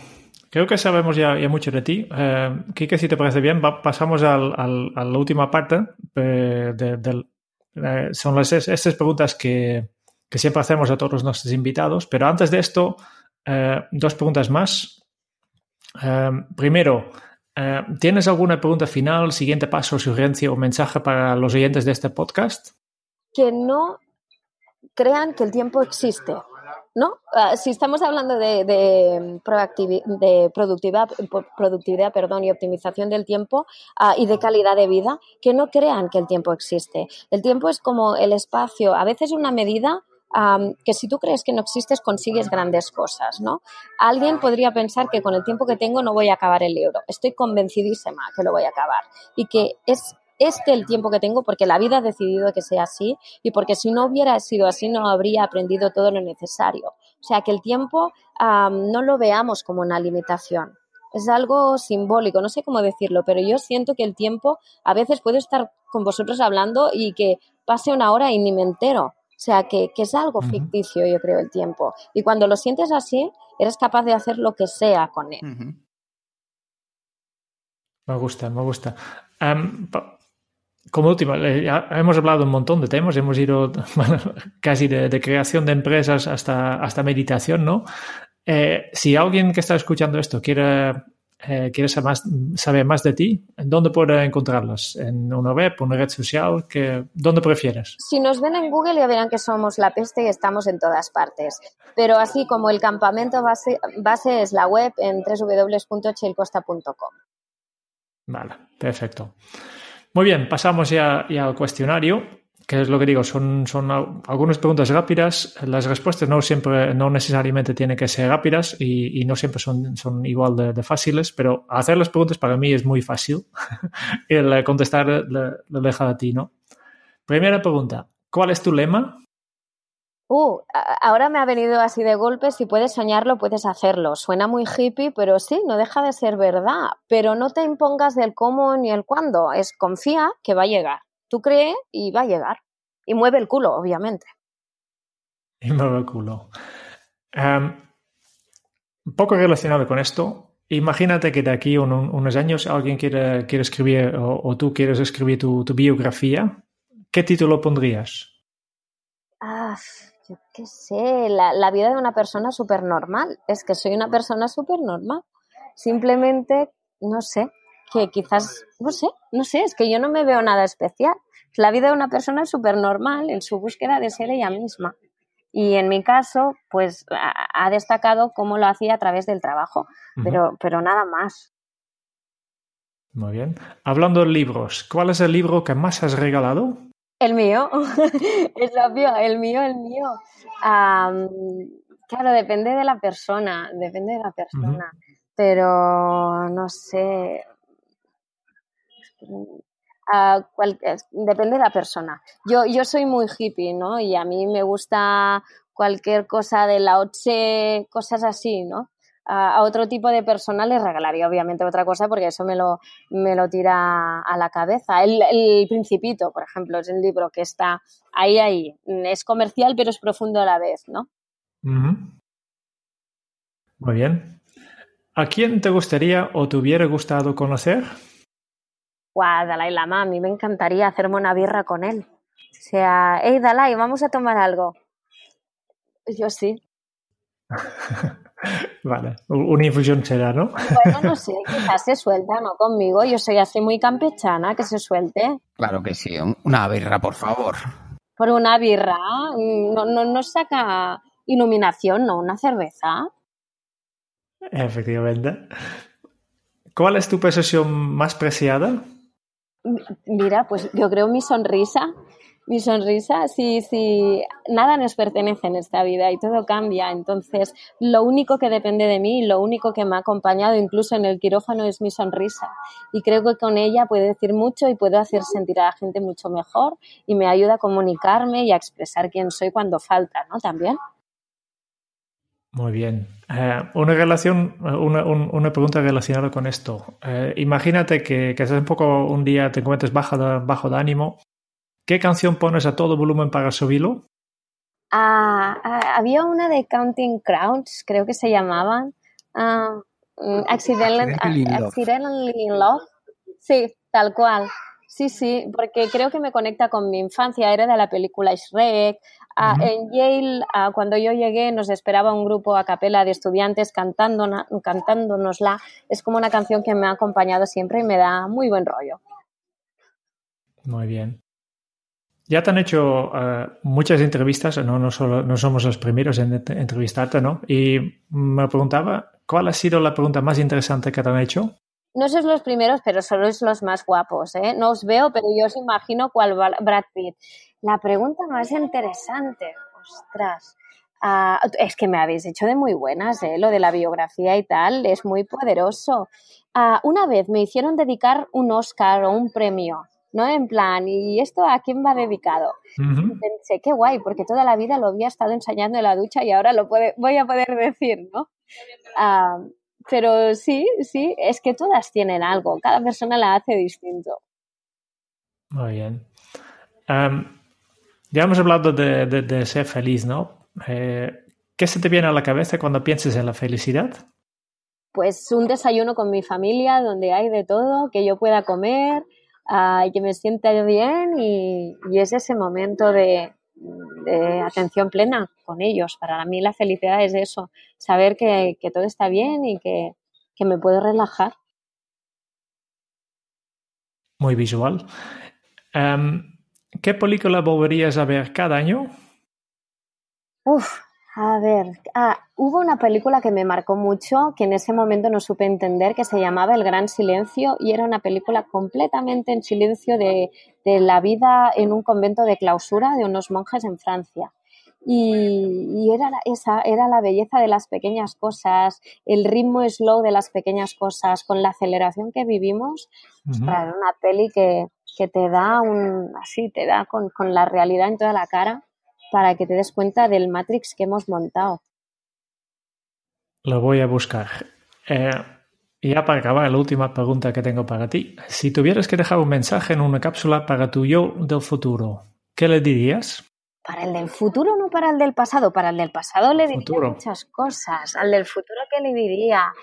creo que sabemos ya, mucho de ti. Eh, Kike, si te parece bien, pasamos al, a la última parte. Eh, eh, son las, estas preguntas que, que siempre hacemos a todos nuestros invitados. Pero antes de esto, eh, dos preguntas más. Eh, primero, eh, ¿tienes alguna pregunta final, siguiente paso, sugerencia o mensaje para los oyentes de este podcast? Que no crean que el tiempo existe. ¿no? Si estamos hablando de, de, de productividad, productividad perdón, y optimización del tiempo ah, y de calidad de vida, que no crean que el tiempo existe. El tiempo es como el espacio, a veces una medida que si tú crees que no existes consigues grandes cosas, ¿no? Alguien podría pensar que con el tiempo que tengo no voy a acabar el libro. Estoy convencidísima que lo voy a acabar y que es este el tiempo que tengo porque la vida ha decidido que sea así y porque si no hubiera sido así no habría aprendido todo lo necesario. O sea, que el tiempo no lo veamos como una limitación. Es algo simbólico, no sé cómo decirlo, pero yo siento que el tiempo a veces puedo estar con vosotros hablando y que pase una hora y ni me entero sea, que, es algo ficticio, yo creo, el tiempo. Y cuando lo sientes así, eres capaz de hacer lo que sea con él. Me gusta, me gusta. como última, hemos hablado un montón de temas, hemos ido (laughs) casi de, creación de empresas hasta, hasta meditación, ¿no? Eh, si alguien que está escuchando esto quiere, eh, quiere saber más, saber más de ti, ¿dónde puede encontrarlos? ¿En una web, una red social? Que, ¿Dónde prefieres? Si nos ven en Google ya verán que somos la peste y estamos en todas partes. Pero así como el campamento base, base es la web en www.chelcosta.com. Vale, perfecto. Muy bien, pasamos ya, ya al cuestionario que es lo que digo, son, son algunas preguntas rápidas, las respuestas no siempre, no necesariamente tienen que ser rápidas y, y no siempre son, son igual de, de, fáciles, pero hacer las preguntas para mí es muy fácil. (laughs) el contestar lo deja a ti, ¿no? Primera pregunta, ¿cuál es tu lema? Uh, ahora me ha venido así de golpe, si puedes soñarlo, puedes hacerlo. Suena muy hippie, pero sí, no deja de ser verdad. Pero no te impongas del cómo ni el cuándo, es confía que va a llegar. Tú crees y va a llegar. Y mueve el culo, obviamente. Y mueve el culo. Um, un poco relacionado con esto, imagínate que de aquí a un, unos años alguien quiere, quiere escribir o, o, tú quieres escribir tu, tu, biografía. ¿Qué título pondrías? Ah, yo qué sé, la, la vida de una persona súper normal. Es que soy una persona súper normal. Simplemente, no sé, que quizás, no sé, no sé, es que yo no me veo nada especial. La vida de una persona es súper normal en su búsqueda de ser ella misma. Y en mi caso, pues ha destacado cómo lo hacía a través del trabajo, uh -huh. pero, pero nada más. Muy bien. Hablando de libros, ¿cuál es el libro que más has regalado? El mío, (laughs) es obvio, el mío, el mío. Um, claro, depende de la persona, depende de la persona, uh -huh. pero no sé, Depende de la persona. Yo, yo soy muy hippie, ¿no? Y a mí me gusta cualquier cosa de la Otse, cosas así, ¿no? A otro tipo de persona les regalaría obviamente otra cosa porque eso me lo, me lo tira a la cabeza. El, Principito, por ejemplo, es el libro que está ahí, ahí. Es comercial pero es profundo a la vez, ¿no? Muy bien. ¿A quién te gustaría o te hubiera gustado conocer? Guau, Dalai Lama, a mí me encantaría hacerme una birra con él. O sea, hey Dalai, vamos a tomar algo. Yo sí. (laughs) vale, una infusión será, ¿no? bueno, no sé, (laughs) quizás se suelta, ¿no? Conmigo, yo soy así muy campechana, que se suelte. Claro que sí, una birra, por favor. Por una birra, no, no, no saca iluminación, ¿no? Una cerveza. Efectivamente. ¿Cuál es tu posesión más preciada? Mira, pues yo creo mi sonrisa, mi sonrisa, sí, sí, nada nos pertenece en esta vida y todo cambia. Entonces, lo único que depende de mí, lo único que me ha acompañado incluso en el quirófano es mi sonrisa. Y creo que con ella puedo decir mucho y puedo hacer sentir a la gente mucho mejor y me ayuda a comunicarme y a expresar quién soy cuando falta, ¿no? También. Muy bien. Eh, una relación, una, un, una, pregunta relacionada con esto. Eh, imagínate que, que estás un poco un día, te encuentres bajo de, bajo de ánimo. ¿Qué canción pones a todo volumen para subirlo? Ah, ah, había una de Counting Crowns, creo que se llamaban. Uh, Accidentally, Accidentally in Love. Sí, tal cual. Sí, sí, porque creo que me conecta con mi infancia. Era de la película Shrek. Uh -huh. En Yale, cuando yo llegué, nos esperaba un grupo a capela de estudiantes cantando, cantándonosla. Es como una canción que me ha acompañado siempre y me da muy buen rollo. Muy bien. Ya te han hecho uh, muchas entrevistas, no, no, solo, no somos los primeros en entrevistarte, ¿no? Y me preguntaba, ¿cuál ha sido la pregunta más interesante que te han hecho? No sois los primeros, pero sois los más guapos, ¿eh? No os veo, pero yo os imagino cuál Brad Pitt. La pregunta más interesante, ostras, uh, es que me habéis hecho de muy buenas, ¿eh? Lo de la biografía y tal, es muy poderoso. Uh, una vez me hicieron dedicar un Oscar o un premio, ¿no? En plan, ¿y esto a quién va dedicado? Uh -huh. Pensé, qué guay, porque toda la vida lo había estado ensayando en la ducha y ahora lo puede, voy a poder decir, ¿no? Uh, pero sí, sí, es que todas tienen algo, cada persona la hace distinto. Muy bien. Um, ya hemos hablado de, de, de ser feliz, ¿no? Eh, ¿Qué se te viene a la cabeza cuando piensas en la felicidad? Pues un desayuno con mi familia donde hay de todo, que yo pueda comer, uh, que me sienta bien y, y, es ese momento de, de atención plena con ellos. Para mí la felicidad es eso, saber que, que todo está bien y que, que me puedo relajar. Muy visual. Um, ¿Qué película volverías a ver cada año? Uf, a ver, ah, hubo una película que me marcó mucho, que en ese momento no supe entender, que se llamaba El Gran Silencio y era una película completamente en silencio de, de la vida en un convento de clausura de unos monjes en Francia. Y, era esa era la belleza de las pequeñas cosas, el ritmo slow de las pequeñas cosas, con la aceleración que vivimos, para una peli que, que, te da un así, te da con, con la realidad en toda la cara para que te des cuenta del Matrix que hemos montado. Lo voy a buscar. Eh, ya para acabar, la última pregunta que tengo para ti. Si tuvieras que dejar un mensaje en una cápsula para tu yo del futuro, ¿qué le dirías? Para el del futuro, no para el del pasado. Para el del pasado le diría muchas cosas. Al del futuro, ¿qué le diría?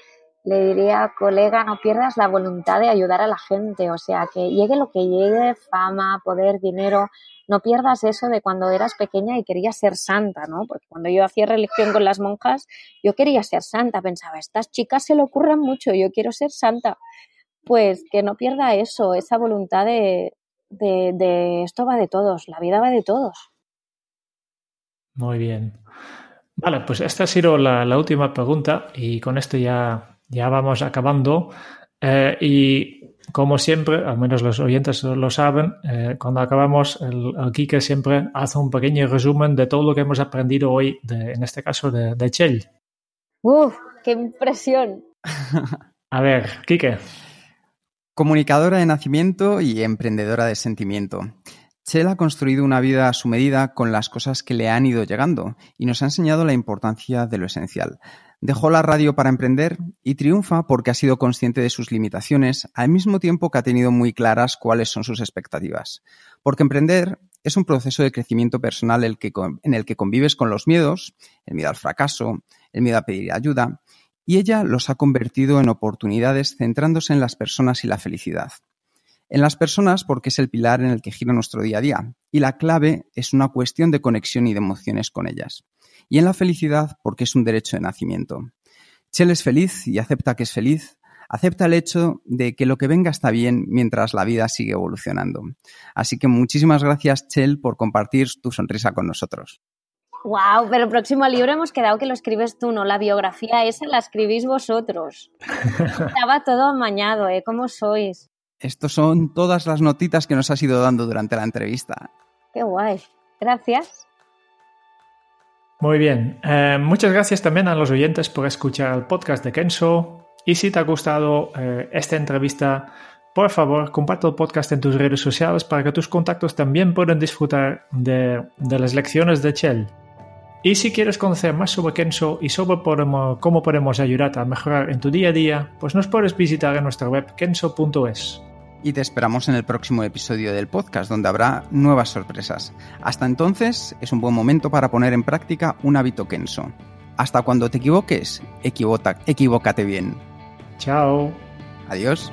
Le diría, colega, no pierdas la voluntad de ayudar a la gente. O sea, que llegue lo que llegue, fama, poder, dinero, no pierdas eso de cuando eras pequeña y querías ser santa, ¿no? Porque cuando yo hacía religión con las monjas, yo quería ser santa. Pensaba, estas chicas se le ocurren mucho, yo quiero ser santa. Pues que no pierda eso, esa voluntad de, de, de esto va de todos, la vida va de todos. Muy bien. Vale, pues esta ha sido la, última pregunta y con esto ya, ya vamos acabando. Eh, y como siempre, al menos los oyentes lo saben, eh, cuando acabamos, el, el, Kike siempre hace un pequeño resumen de todo lo que hemos aprendido hoy, en este caso de, de Chell. ¡Uf! ¡Qué impresión! (laughs) A ver, Kike. Comunicadora de nacimiento y emprendedora de sentimiento. Chell ha construido una vida a su medida con las cosas que le han ido llegando y nos ha enseñado la importancia de lo esencial. Dejó la radio para emprender y triunfa porque ha sido consciente de sus limitaciones al mismo tiempo que ha tenido muy claras cuáles son sus expectativas. Porque emprender es un proceso de crecimiento personal en el que convives con los miedos, el miedo al fracaso, el miedo a pedir ayuda, y ella los ha convertido en oportunidades centrándose en las personas y la felicidad. En las personas porque es el pilar en el que gira nuestro día a día y la clave es una cuestión de conexión y de emociones con ellas. Y en la felicidad porque es un derecho de nacimiento. Chell es feliz y acepta que es feliz, acepta el hecho de que lo que venga está bien mientras la vida sigue evolucionando. Así que muchísimas gracias Chell por compartir tu sonrisa con nosotros. Wow, pero el próximo libro hemos quedado que lo escribes tú, ¿no? La biografía esa la escribís vosotros. (laughs) Estaba todo amañado, ¿eh? ¿Cómo sois? Estos son todas las notitas que nos has ido dando durante la entrevista. Qué guay. Gracias. Muy bien. Eh, muchas gracias también a los oyentes por escuchar el podcast de Kenso. Y si te ha gustado eh, esta entrevista, por favor, comparte el podcast en tus redes sociales para que tus contactos también puedan disfrutar de, de las lecciones de Chell. Y si quieres conocer más sobre Kenso y sobre cómo podemos ayudarte a mejorar en tu día a día, pues nos puedes visitar en nuestra web kenso.es y te esperamos en el próximo episodio del podcast donde habrá nuevas sorpresas. Hasta entonces es un buen momento para poner en práctica un hábito Kenso. Hasta cuando te equivoques, equivócate bien. Chao. Adiós.